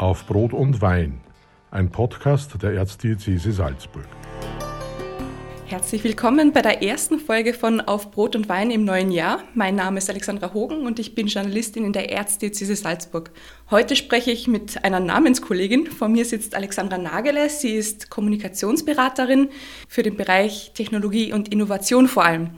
Auf Brot und Wein, ein Podcast der Erzdiözese Salzburg. Herzlich willkommen bei der ersten Folge von Auf Brot und Wein im neuen Jahr. Mein Name ist Alexandra Hogen und ich bin Journalistin in der Erzdiözese Salzburg. Heute spreche ich mit einer Namenskollegin. Vor mir sitzt Alexandra Nagele. Sie ist Kommunikationsberaterin für den Bereich Technologie und Innovation vor allem.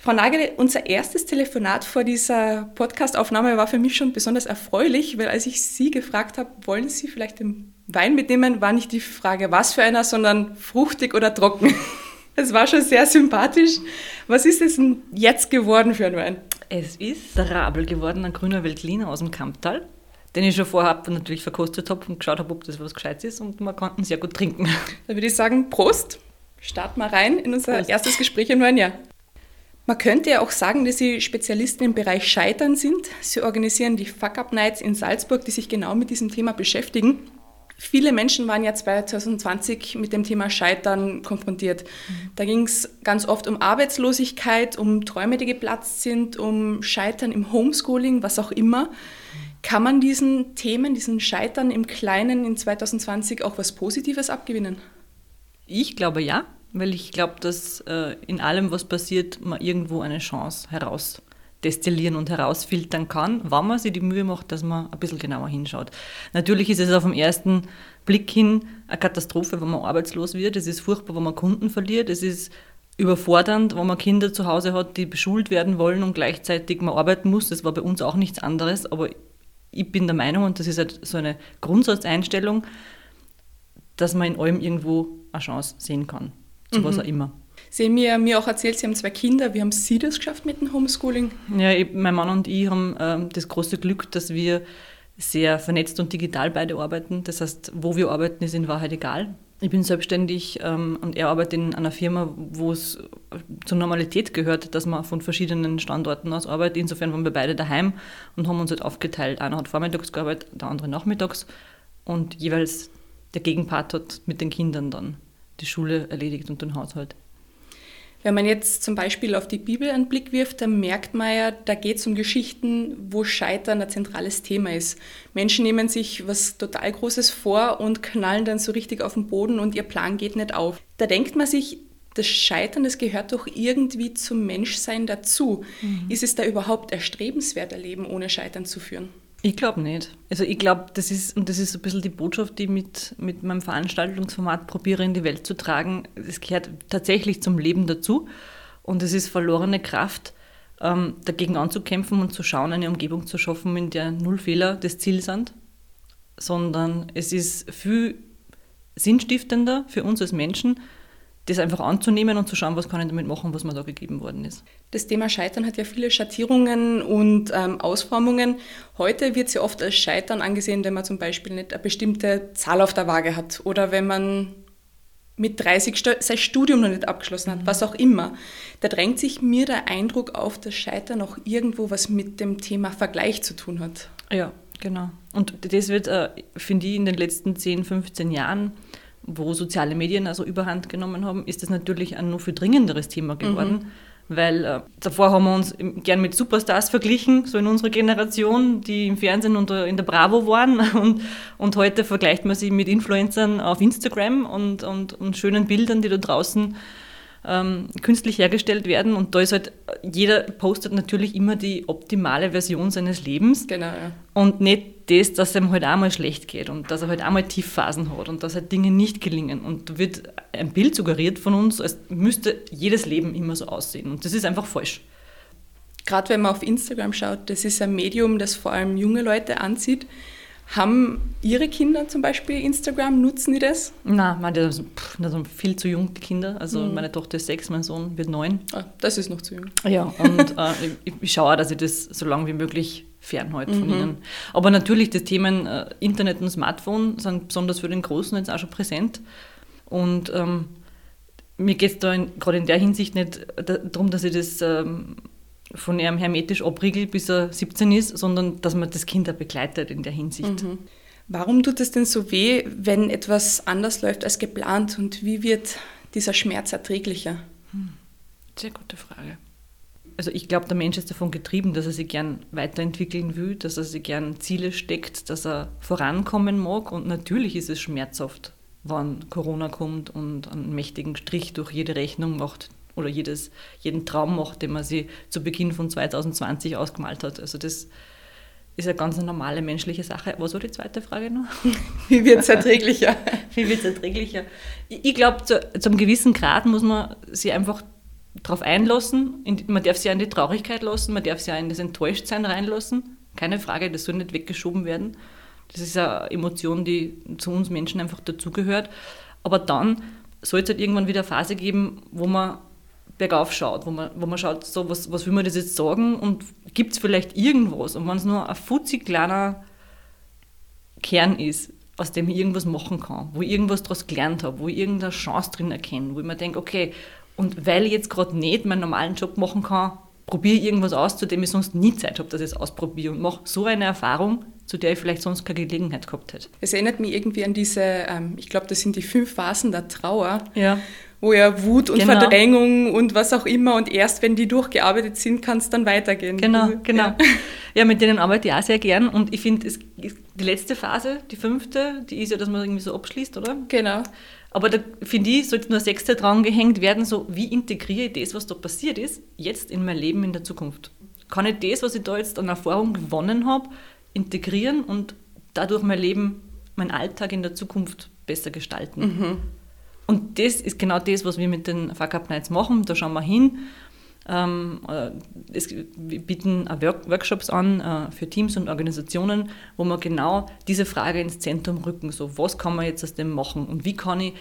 Frau Nagele, unser erstes Telefonat vor dieser Podcastaufnahme war für mich schon besonders erfreulich, weil als ich Sie gefragt habe, wollen Sie vielleicht den Wein mitnehmen, war nicht die Frage, was für einer, sondern fruchtig oder trocken. Es war schon sehr sympathisch. Was ist es denn jetzt geworden für ein Wein? Es ist der Rabel geworden, ein grüner Veltliner aus dem Kamptal, den ich schon vorher natürlich verkostet habe und geschaut habe, ob das was Gescheites ist und man konnte ihn sehr gut trinken. Dann würde ich sagen, Prost. Starten wir rein in unser Prost. erstes Gespräch im neuen Jahr. Man könnte ja auch sagen, dass Sie Spezialisten im Bereich Scheitern sind. Sie organisieren die Fuck-Up-Nights in Salzburg, die sich genau mit diesem Thema beschäftigen. Viele Menschen waren ja 2020 mit dem Thema Scheitern konfrontiert. Mhm. Da ging es ganz oft um Arbeitslosigkeit, um Träume, die geplatzt sind, um Scheitern im Homeschooling, was auch immer. Kann man diesen Themen, diesen Scheitern im Kleinen in 2020 auch was Positives abgewinnen? Ich glaube ja, weil ich glaube, dass äh, in allem, was passiert, man irgendwo eine Chance heraus destillieren und herausfiltern kann, wenn man sich die Mühe macht, dass man ein bisschen genauer hinschaut. Natürlich ist es auf den ersten Blick hin eine Katastrophe, wenn man arbeitslos wird. Es ist furchtbar, wenn man Kunden verliert. Es ist überfordernd, wenn man Kinder zu Hause hat, die beschult werden wollen und gleichzeitig man arbeiten muss. Das war bei uns auch nichts anderes, aber ich bin der Meinung, und das ist halt so eine Grundsatzeinstellung, dass man in allem irgendwo eine Chance sehen kann, zu mhm. was auch immer. Sie haben mir, mir auch erzählt, Sie haben zwei Kinder. Wie haben Sie das geschafft mit dem Homeschooling? Ja, ich, mein Mann und ich haben ähm, das große Glück, dass wir sehr vernetzt und digital beide arbeiten. Das heißt, wo wir arbeiten, ist in Wahrheit egal. Ich bin selbstständig ähm, und er arbeitet in einer Firma, wo es zur Normalität gehört, dass man von verschiedenen Standorten aus arbeitet. Insofern waren wir beide daheim und haben uns halt aufgeteilt. Einer hat vormittags gearbeitet, der andere nachmittags und jeweils der Gegenpart hat mit den Kindern dann die Schule erledigt und den Haushalt. Wenn man jetzt zum Beispiel auf die Bibel einen Blick wirft, dann merkt man ja, da geht es um Geschichten, wo Scheitern ein zentrales Thema ist. Menschen nehmen sich was total Großes vor und knallen dann so richtig auf den Boden und ihr Plan geht nicht auf. Da denkt man sich, das Scheitern, das gehört doch irgendwie zum Menschsein dazu. Mhm. Ist es da überhaupt erstrebenswert, ein Leben ohne Scheitern zu führen? Ich glaube nicht. Also ich glaube, das ist, und das ist ein bisschen die Botschaft, die ich mit, mit meinem Veranstaltungsformat probiere in die Welt zu tragen. Es gehört tatsächlich zum Leben dazu. Und es ist verlorene Kraft, ähm, dagegen anzukämpfen und zu schauen, eine Umgebung zu schaffen, in der null Fehler das Ziel sind. Sondern es ist viel sinnstiftender für uns als Menschen, das einfach anzunehmen und zu schauen, was kann ich damit machen, was mir da gegeben worden ist. Das Thema Scheitern hat ja viele Schattierungen und ähm, Ausformungen. Heute wird es ja oft als Scheitern angesehen, wenn man zum Beispiel nicht eine bestimmte Zahl auf der Waage hat oder wenn man mit 30 sein Studium noch nicht abgeschlossen hat, mhm. was auch immer. Da drängt sich mir der Eindruck auf, dass Scheitern auch irgendwo was mit dem Thema Vergleich zu tun hat. Ja, genau. Und das wird, äh, finde ich, in den letzten 10, 15 Jahren wo soziale Medien also überhand genommen haben, ist das natürlich ein noch viel dringenderes Thema geworden. Mhm. Weil äh, davor haben wir uns gern mit Superstars verglichen, so in unserer Generation, die im Fernsehen und in der Bravo waren. Und, und heute vergleicht man sich mit Influencern auf Instagram und, und, und schönen Bildern, die da draußen ähm, künstlich hergestellt werden. Und da ist halt, jeder postet natürlich immer die optimale Version seines Lebens. Genau, ja. Und nicht das, dass es ihm halt einmal schlecht geht und dass er halt einmal Tiefphasen hat und dass halt Dinge nicht gelingen. Und da wird ein Bild suggeriert von uns, als müsste jedes Leben immer so aussehen. Und das ist einfach falsch. Gerade wenn man auf Instagram schaut, das ist ein Medium, das vor allem junge Leute anzieht. Haben Ihre Kinder zum Beispiel Instagram? Nutzen die das? Nein, meine, das sind viel zu jung, die Kinder. Also mhm. meine Tochter ist sechs, mein Sohn wird neun. Ah, das ist noch zu jung. Ja, und äh, ich, ich, schaue auch, dass ich das so lange wie möglich fernhalte von mhm. ihnen. Aber natürlich, das Themen äh, Internet und Smartphone sind besonders für den Großen jetzt auch schon präsent. Und ähm, mir geht es da gerade in der Hinsicht nicht darum, dass ich das... Ähm, von ihrem hermetisch abriegelt, bis er 17 ist, sondern dass man das Kind auch begleitet in der Hinsicht. Mhm. Warum tut es denn so weh, wenn etwas anders läuft als geplant und wie wird dieser Schmerz erträglicher? Hm. Sehr gute Frage. also ich glaube, der Mensch ist davon getrieben, dass er sich gern weiterentwickeln will, dass er sich gern Ziele steckt, dass er vorankommen mag. Und natürlich ist es schmerzhaft, wann Corona kommt und einen mächtigen Strich durch jede Rechnung macht oder jedes, jeden Traum macht, den man sich zu Beginn von 2020 ausgemalt hat. Also das ist eine ganz normale menschliche Sache. Was war die zweite Frage noch? Wie wird es erträglicher? Wie wird es erträglicher? Ich, ich glaube, zu, zu, einem gewissen Grad muss man sich einfach darauf einlassen. Man darf sich an die Traurigkeit lassen, man darf sich auch in das Enttäuschtsein reinlassen. Keine Frage, das soll nicht weggeschoben werden. Das ist eine Emotion, die zu uns Menschen einfach dazugehört. Aber dann soll es halt irgendwann wieder eine Phase geben, wo man bergauf schaut, wo man, wo man schaut, so, was, was will man das jetzt sagen und gibt es vielleicht irgendwas? Und wenn es nur ein futzig kleiner Kern ist, aus dem ich irgendwas machen kann, wo ich irgendwas daraus gelernt habe, wo ich irgendeine Chance drin erkenne, wo ich mir denke, okay, und weil ich jetzt gerade nicht meinen normalen Job machen kann, probiere ich irgendwas aus, zu dem ich sonst nie Zeit habe, dass ich es ausprobiere und mache so eine Erfahrung, zu der ich vielleicht sonst keine Gelegenheit gehabt hätte. Es erinnert mich irgendwie an diese, ähm, ich glaube, das sind die fünf Phasen der Trauer. Ja wo ja Wut und genau. Verdrängung und was auch immer und erst wenn die durchgearbeitet sind, kann es dann weitergehen. Genau, also, genau. Ja. ja. mit denen arbeite ich auch sehr gern und ich finde, die letzte Phase, die fünfte, die ist ja, dass man irgendwie so abschließt, oder? Genau. Aber da finde ich, sollte nur sechste dran gehängt werden, so wie integriere ich das, was da passiert ist, jetzt in mein Leben in der Zukunft. Kann ich das, was ich da jetzt an Erfahrung gewonnen habe, integrieren und dadurch mein Leben, mein Alltag in der Zukunft besser gestalten? Mhm. Und das ist genau das, was wir mit den Fuck Up Nights machen. Da schauen wir hin. Ähm, äh, es, wir bieten Workshops an äh, für Teams und Organisationen, wo wir genau diese Frage ins Zentrum rücken. So, was kann man jetzt aus dem machen und wie kann ich,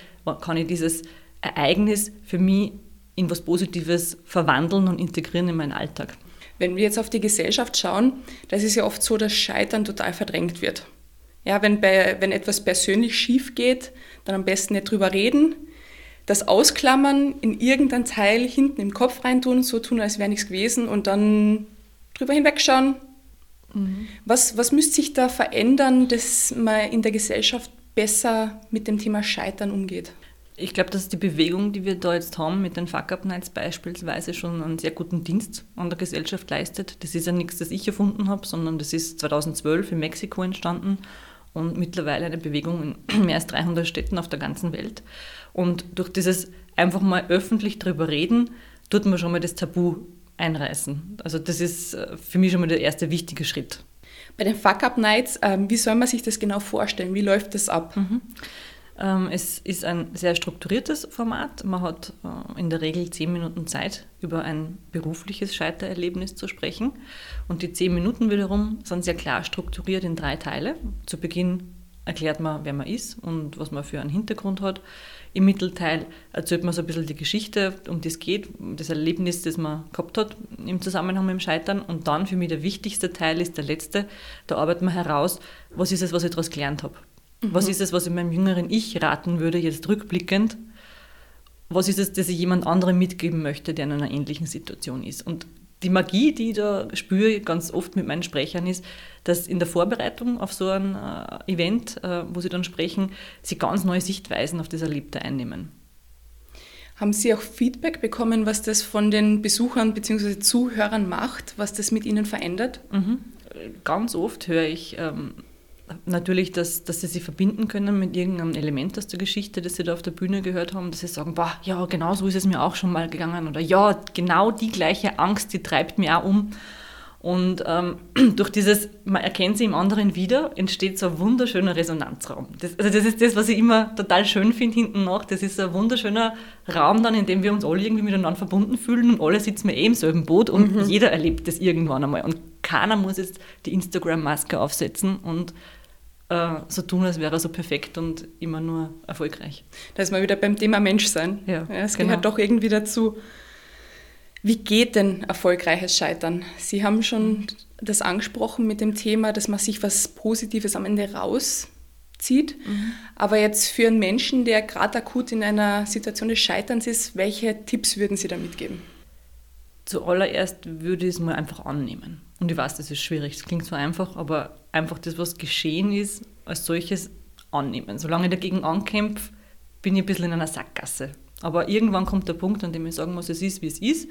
kann ich dieses Ereignis für mich in was Positives verwandeln und integrieren in meinen Alltag. Wenn wir jetzt auf die Gesellschaft schauen, das ist ja oft so, dass Scheitern total verdrängt wird. Ja, wenn, bei, wenn etwas persönlich schief geht, dann am besten nicht drüber reden, das ausklammern, in irgendein Teil hinten im Kopf reintun, so tun, als wäre nichts gewesen und dann drüber hinwegschauen. Mhm. Was, was müsste sich da verändern, dass man in der Gesellschaft besser mit dem Thema Scheitern umgeht? Ich glaube, dass die Bewegung, die wir da jetzt haben, mit den Fuck-Up-Nights beispielsweise schon einen sehr guten Dienst an der Gesellschaft leistet. Das ist ja nichts, das ich erfunden habe, sondern das ist 2012 in Mexiko entstanden und mittlerweile eine Bewegung in mehr als 300 Städten auf der ganzen Welt. Und durch dieses einfach mal öffentlich darüber reden, tut man schon mal das Tabu einreißen. Also das ist äh, für mich schon mal der erste wichtige Schritt. Bei den Fuck-Up-Nights, ähm, wie soll man sich das genau vorstellen? Wie läuft das ab? Mhm. Ähm, es ist ein sehr strukturiertes Format. Man hat äh, in der Regel zehn Minuten Zeit, über ein berufliches Scheitererlebnis zu sprechen. Und die zehn Minuten wiederum sind sehr klar strukturiert in drei Teile. Zu Beginn erklärt man, wer man ist und was man für einen Hintergrund hat. Im Mittelteil erzählt man so ein bisschen die Geschichte, um die es geht, das Erlebnis, das man gehabt hat im Zusammenhang mit dem Scheitern. Und dann für mich der wichtigste Teil ist der letzte. Da arbeitet man heraus, was ist es, was ich daraus gelernt habe. Mhm. Was ist es, was ich meinem jüngeren Ich raten würde, jetzt rückblickend? Was ist es, das ich jemand anderem mitgeben möchte, der in einer ähnlichen Situation ist? Und die Magie, die ich da spüre, ganz oft mit meinen Sprechern, ist, dass in der Vorbereitung auf so ein äh, Event, äh, wo sie dann sprechen, sie ganz neue Sichtweisen auf das Erlebte einnehmen. Haben Sie auch Feedback bekommen, was das von den Besuchern bzw. Zuhörern macht, was das mit Ihnen verändert? Mhm. Ganz oft höre ich, ähm, natürlich, dass, dass sie sich verbinden können mit irgendeinem Element aus der Geschichte, das sie da auf der Bühne gehört haben, dass sie sagen, boah, ja, genau so ist es mir auch schon mal gegangen oder ja, genau die gleiche Angst, die treibt mir auch um. Und ähm, durch dieses, man erkennt sie im anderen wieder, entsteht so ein wunderschöner Resonanzraum. Das, also das ist das, was ich immer total schön finde hinten nach. Das ist ein wunderschöner Raum dann, in dem wir uns alle irgendwie miteinander verbunden fühlen und alle sitzen wir eh im selben Boot und mhm. jeder erlebt das irgendwann einmal. Und keiner muss jetzt die Instagram-Maske aufsetzen und äh, so tun, als wäre er so perfekt und immer nur erfolgreich. Da ist man wieder beim Thema Menschsein. Ja, ja es genau. gehört doch irgendwie dazu. Wie geht denn erfolgreiches Scheitern? Sie haben schon das angesprochen mit dem Thema, dass man sich was Positives am Ende rauszieht. Mhm. Aber jetzt für einen Menschen, der gerade akut in einer Situation des Scheiterns ist, welche Tipps würden Sie da mitgeben? Zuallererst würde ich es mal einfach annehmen. Und ich weiß, das ist schwierig, es klingt so einfach, aber einfach das, was geschehen ist, als solches annehmen. Solange ich dagegen ankämpfe, bin ich ein bisschen in einer Sackgasse. Aber irgendwann kommt der Punkt, an dem ich sagen muss, es ist, wie es ist.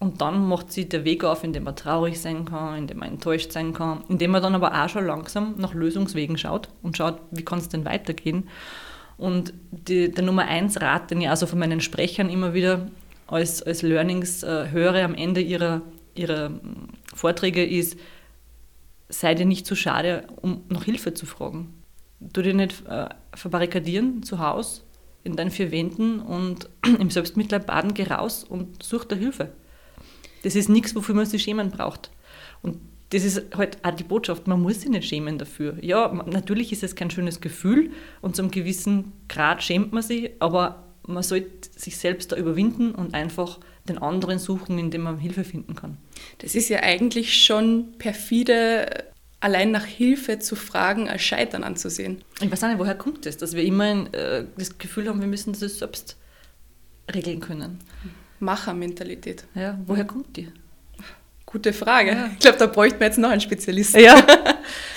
Und dann macht sie der Weg auf, in dem man traurig sein kann, in dem man enttäuscht sein kann, in dem man dann aber auch schon langsam nach Lösungswegen schaut und schaut, wie kann es denn weitergehen. Und die, der Nummer eins Rat, den ich also von meinen Sprechern immer wieder als, als Learnings äh, höre am Ende ihrer, ihrer mm, Vorträge, ist, sei dir nicht zu schade, um nach Hilfe zu fragen. Du dir nicht äh, verbarrikadieren zu Hause, in deinen vier Wänden und im Selbstmitleid baden, geh raus und such dir Hilfe. Das ist nichts, wofür man sich schämen braucht. Und das ist halt auch die Botschaft, man muss sich nicht schämen dafür. Ja, natürlich ist es kein schönes Gefühl und zu einem gewissen Grad schämt man sich, aber man sollte sich selbst da überwinden und einfach den anderen suchen, indem man Hilfe finden kann. Das ist ja eigentlich schon perfide, allein nach Hilfe zu fragen, als Scheitern anzusehen. Ich weiß nicht, woher kommt das, dass wir immer äh, das Gefühl haben, wir müssen das selbst regeln können. Machermentalität. Ja, woher kommt die? Gute Frage. Ja. Ich glaube, da bräuchte man jetzt noch einen Spezialisten. Ja.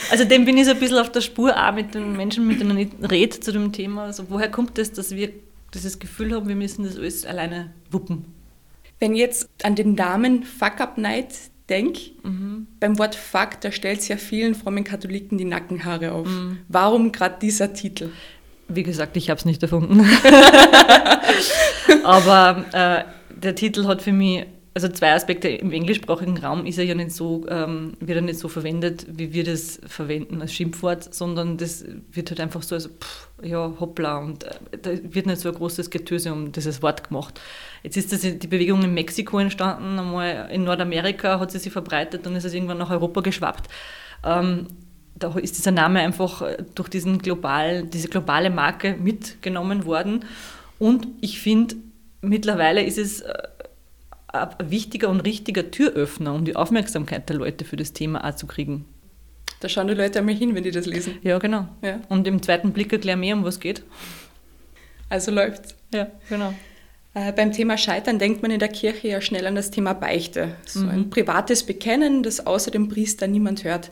Also dem bin ich so ein bisschen auf der Spur, auch mit den Menschen, mit denen ich rede zu dem Thema. Also woher kommt das, dass wir dieses Gefühl haben, wir müssen das alles alleine wuppen? Wenn ich jetzt an den Namen Fuck Up Night denke, mhm. beim Wort Fuck, da stellt es ja vielen frommen Katholiken die Nackenhaare auf. Mhm. Warum gerade dieser Titel? Wie gesagt, ich habe es nicht erfunden. Aber äh, der Titel hat für mich also zwei Aspekte. Im englischsprachigen Raum ist er ja nicht so, ähm, wird er nicht so verwendet, wie wir das verwenden als Schimpfwort, sondern das wird halt einfach so als pff, ja, hoppla und äh, da wird nicht so ein großes Getöse um dieses Wort gemacht. Jetzt ist das, die Bewegung in Mexiko entstanden, einmal in Nordamerika hat sie sich verbreitet, dann ist es irgendwann nach Europa geschwappt. Ähm, da ist dieser Name einfach durch diesen global, diese globale Marke mitgenommen worden. Und ich finde, mittlerweile ist es äh, wichtiger und richtiger Türöffner, um die Aufmerksamkeit der Leute für das Thema auch zu kriegen. Da schauen die Leute einmal hin, wenn die das lesen. Ja, genau. Ja. Und im zweiten Blick erklären mehr, um was geht. Also läuft's. Ja, genau. Äh, beim Thema Scheitern denkt man in der Kirche ja schnell an das Thema Beichte. So mhm. ein privates Bekennen, das außer dem Priester niemand hört.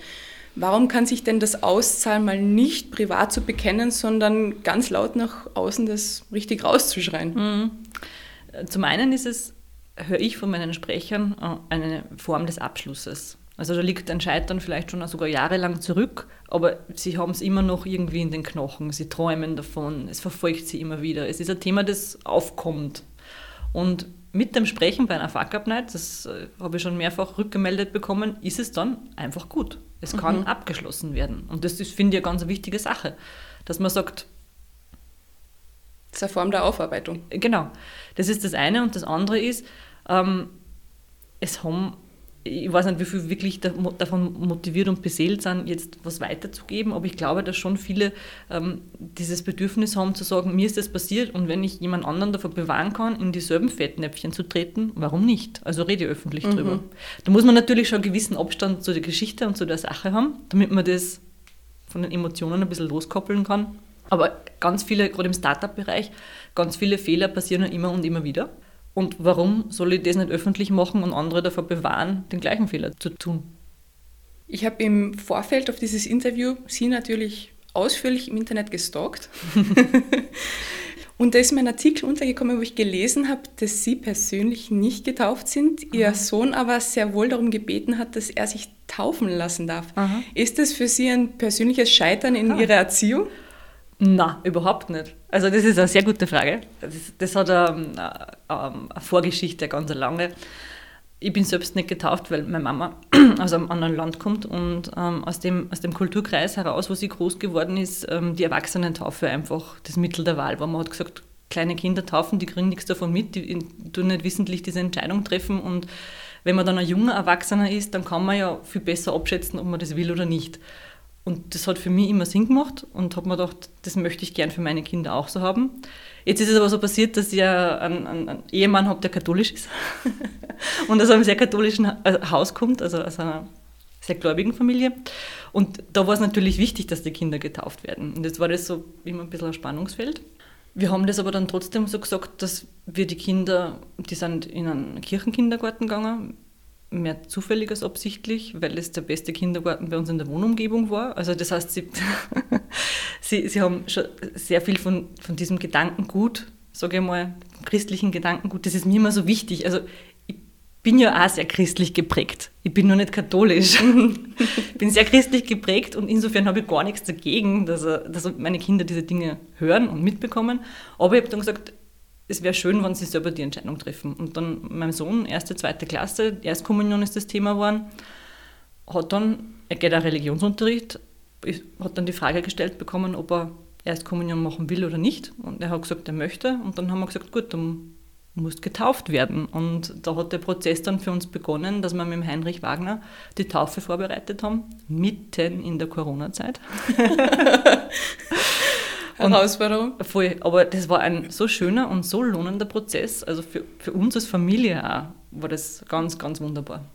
Warum kann sich denn das auszahlen, mal nicht privat zu bekennen, sondern ganz laut nach außen das richtig rauszuschreien? Mhm. Zum einen ist es höre ich von meinen Sprechern äh, eine Form des Abschlusses. Also da liegt ein Scheitern vielleicht schon sogar jahrelang zurück, aber sie haben es immer noch irgendwie in den Knochen. Sie träumen davon, es verfolgt sie immer wieder. Es ist ein Thema, das aufkommt. Und mit dem Sprechen bei einer Fuck-Up-Night, das äh, habe ich schon mehrfach rückgemeldet bekommen, ist es dann einfach gut. Es kann mhm. abgeschlossen werden. Und das ist, finde ich, eine ganz wichtige Sache, dass man sagt, das ist eine Form der Aufarbeitung. Genau. Das ist das eine. Und das andere ist, ähm, es haben, ich weiß nicht, wie viel wirklich davon motiviert und beseelt sind, jetzt was weiterzugeben, aber ich glaube, dass schon viele ähm, dieses Bedürfnis haben zu sagen, mir ist das passiert und wenn ich jemand anderen davon bewahren kann, in dieselben Fettnäpfchen zu treten, warum nicht? Also rede öffentlich mhm. drüber. Da muss man natürlich schon einen gewissen Abstand zu der Geschichte und zu der Sache haben, damit man das von den Emotionen ein bisschen loskoppeln kann. Aber ganz viele, gerade im Startup-Bereich, ganz viele Fehler passieren ja immer und immer wieder. Und warum soll ich das nicht öffentlich machen und andere davor bewahren, den gleichen Fehler zu tun? Ich habe im Vorfeld auf dieses Interview Sie natürlich ausführlich im Internet gestalkt. und da ist mir ein Artikel untergekommen, wo ich gelesen habe, dass Sie persönlich nicht getauft sind, Ihr Aha. Sohn aber sehr wohl darum gebeten hat, dass er sich taufen lassen darf. Aha. Ist das für Sie ein persönliches Scheitern in Aha. Ihrer Erziehung? Na, überhaupt nicht. Also das ist eine sehr gute Frage. Das, das hat eine, eine, Vorgeschichte, eine ganz lange. Ich bin selbst nicht getauft, weil meine Mama aus einem anderen Land kommt und ähm, aus, dem, aus dem Kulturkreis heraus, wo sie groß geworden ist, ähm, die Erwachsenentaufe einfach das Mittel der Wahl war. Man hat gesagt, kleine Kinder taufen, die kriegen nichts davon mit, die tun nicht wissentlich diese Entscheidung treffen und wenn man dann ein junger Erwachsener ist, dann kann man ja viel besser abschätzen, ob man das will oder nicht. Und das hat für mich immer Sinn gemacht und habe mir gedacht, das möchte ich gern für meine Kinder auch so haben. Jetzt ist es aber so passiert, dass ich einen, einen, Ehemann habe, der katholisch ist und aus einem sehr katholischen äh, Haus kommt, also aus einer sehr gläubigen Familie. Und da war es natürlich wichtig, dass die Kinder getauft werden. Und jetzt war das so immer ein bisschen ein Spannungsfeld. Wir haben das aber dann trotzdem so gesagt, dass wir die Kinder, die sind in einen Kirchenkindergarten gegangen, mehr zufällig als absichtlich, weil es der beste Kindergarten bei uns in der Wohnumgebung war. Also das heißt, sie, sie, sie haben schon sehr viel von, von diesem Gedankengut, sage ich mal, christlichen Gedankengut, das ist mir immer so wichtig. Also ich bin ja auch sehr christlich geprägt. Ich bin nur nicht katholisch. ich bin sehr christlich geprägt und insofern habe ich gar nichts dagegen, dass, dass meine Kinder diese Dinge hören und mitbekommen. Aber ich habe dann gesagt, es wäre schön, wenn sie selber die Entscheidung treffen. Und dann mein Sohn, erste, zweite Klasse, Erstkommunion ist das Thema geworden, hat dann, er geht auch Religionsunterricht, hat dann die Frage gestellt bekommen, ob er Erstkommunion machen will oder nicht. Und er hat gesagt, er möchte. Und dann haben wir gesagt, gut, dann musst getauft werden. Und da hat der Prozess dann für uns begonnen, dass wir mit dem Heinrich Wagner die Taufe vorbereitet haben, mitten in der Corona-Zeit. Herausforderung. Voll, aber das war ein so schöner und so lohnender Prozess. Also für, für uns als Familie auch war das ganz, ganz wunderbar.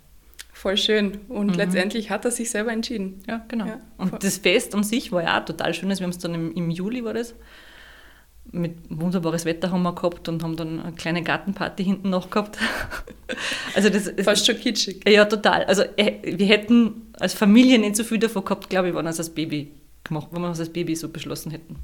Voll schön. Und mhm. letztendlich hat er sich selber entschieden. Ja, genau. Ja, und das Fest an sich war ja auch total schön. Wir haben es dann im, im Juli war das. Mit wunderbares Wetter haben wir gehabt und haben dann eine kleine Gartenparty hinten noch gehabt. also das, Fast schon kitschig. Ja, total. Also äh, wir hätten als Familie nicht so viel davon gehabt, glaube ich, wenn wir es als Baby gemacht, wenn wir es als Baby so beschlossen hätten.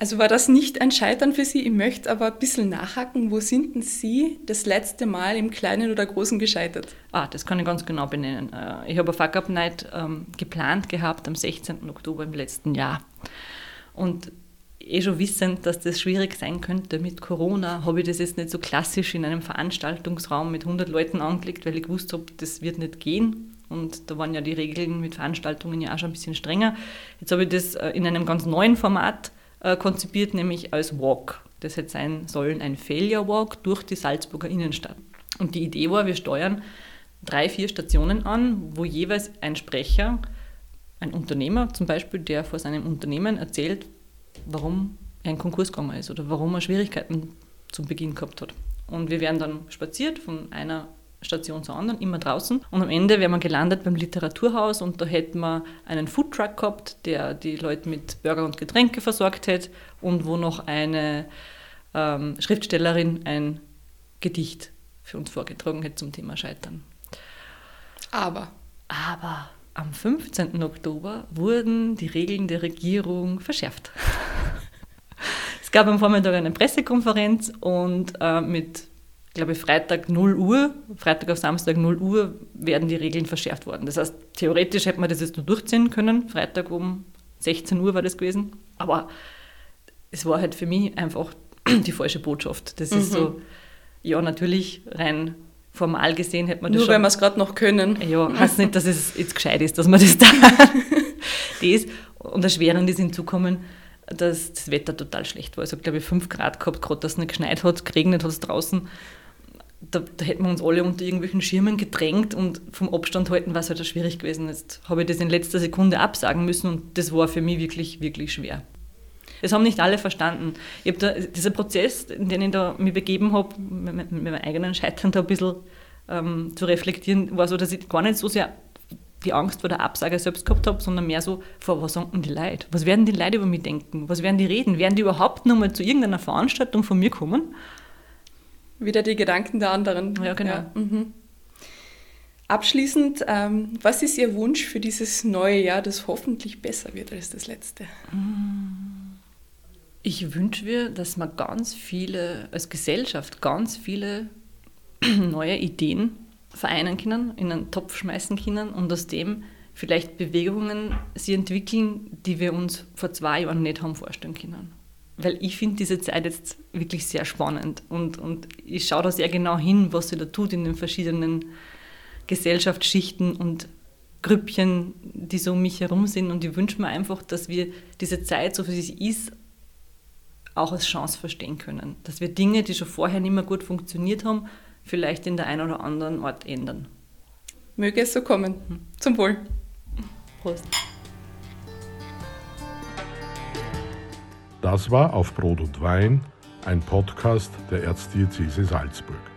Also war das nicht ein Scheitern für Sie? Ich möchte aber ein bisschen nachhaken. Wo sind denn Sie das letzte Mal im Kleinen oder Großen gescheitert? Ah, das kann ich ganz genau benennen. Äh, ich habe eine Fuck Up Night ähm, geplant gehabt am 16. Oktober im letzten Jahr. Und eh schon wissend, dass das schwierig sein könnte mit Corona, habe ich das jetzt nicht so klassisch in einem Veranstaltungsraum mit 100 Leuten angelegt, weil ich gewusst habe, das wird nicht gehen. Und da waren ja die Regeln mit Veranstaltungen ja auch schon ein bisschen strenger. Jetzt habe ich das äh, in einem ganz neuen Format äh, konzipiert, nämlich als Walk. Das hätte sein sollen ein Failure Walk durch die Salzburger Innenstadt. Und die Idee war, wir steuern drei, vier Stationen an, wo jeweils ein Sprecher, ein Unternehmer zum Beispiel, der vor seinem Unternehmen erzählt, warum er in Konkurs gegangen ist oder warum er Schwierigkeiten zum Beginn gehabt hat. Und wir werden dann spaziert von einer Station zur anderen, immer draußen. Und am Ende wären wir gelandet beim Literaturhaus und da hätten wir einen Foodtruck gehabt, der die Leute mit Burger und Getränke versorgt hätte und wo noch eine ähm, Schriftstellerin ein Gedicht für uns vorgetragen hätte zum Thema Scheitern. Aber. Aber am 15. Oktober wurden die Regeln der Regierung verschärft. es gab am Vormittag eine Pressekonferenz und äh, mit glaube ich, Freitag 0 Uhr, Freitag auf Samstag 0 Uhr werden die Regeln verschärft worden. Das heißt, theoretisch hätte man das jetzt nur durchziehen können. Freitag um 16 Uhr war das gewesen. Aber es war halt für mich einfach die falsche Botschaft. Das mhm. ist so, ja, natürlich rein formal gesehen hätte man das Nur schon, weil wir es gerade noch können. Ja, heißt nicht, dass es jetzt gescheit ist, dass man das da das und erschwerend ist hinzukommen, dass das Wetter total schlecht war. Also, glaube ich, 5 Grad gehabt, gerade dass es nicht geschneit hat, geregnet hat es draußen da, da, hätten wir uns alle unter irgendwelchen Schirmen gedrängt und vom Abstand halten war es halt auch schwierig gewesen. Jetzt habe ich das in letzter Sekunde absagen müssen und das war für mich wirklich, wirklich schwer. Das haben nicht alle verstanden. Ich da, dieser Prozess, in den ich da mich begeben habe, mit, mit, meinem eigenen Scheitern da ein bisschen ähm, zu reflektieren, war so, dass ich gar nicht so sehr die Angst vor der Absage selbst gehabt habe, sondern mehr so vor, was sagen die Leute? Was werden die Leute über mich denken? Was werden die reden? Werden die überhaupt noch mal zu irgendeiner Veranstaltung von mir kommen? Wieder die Gedanken der anderen. Ja, genau. Ja, mhm. Abschließend, ähm, was ist Ihr Wunsch für dieses neue Jahr, das hoffentlich besser wird als das letzte? Ich wünsche mir, dass wir ganz viele, als Gesellschaft, ganz viele neue Ideen vereinen können, in einen Topf schmeißen können und aus dem vielleicht Bewegungen sie entwickeln, die wir uns vor zwei Jahren nicht haben vorstellen können weil ich finde diese Zeit jetzt wirklich sehr spannend und, und ich schaue da sehr genau hin, was sie da tut in den verschiedenen Gesellschaftsschichten und Grüppchen, die so um mich herum sind und ich wünsche mir einfach, dass wir diese Zeit, so wie sie ist, auch als Chance verstehen können. Dass wir Dinge, die schon vorher nicht mehr gut funktioniert haben, vielleicht in der einen oder anderen Ort ändern. Möge es so kommen. Zum Wohl. Prost. Das war auf Brot und Wein, ein Podcast der Erzdiözese Salzburg.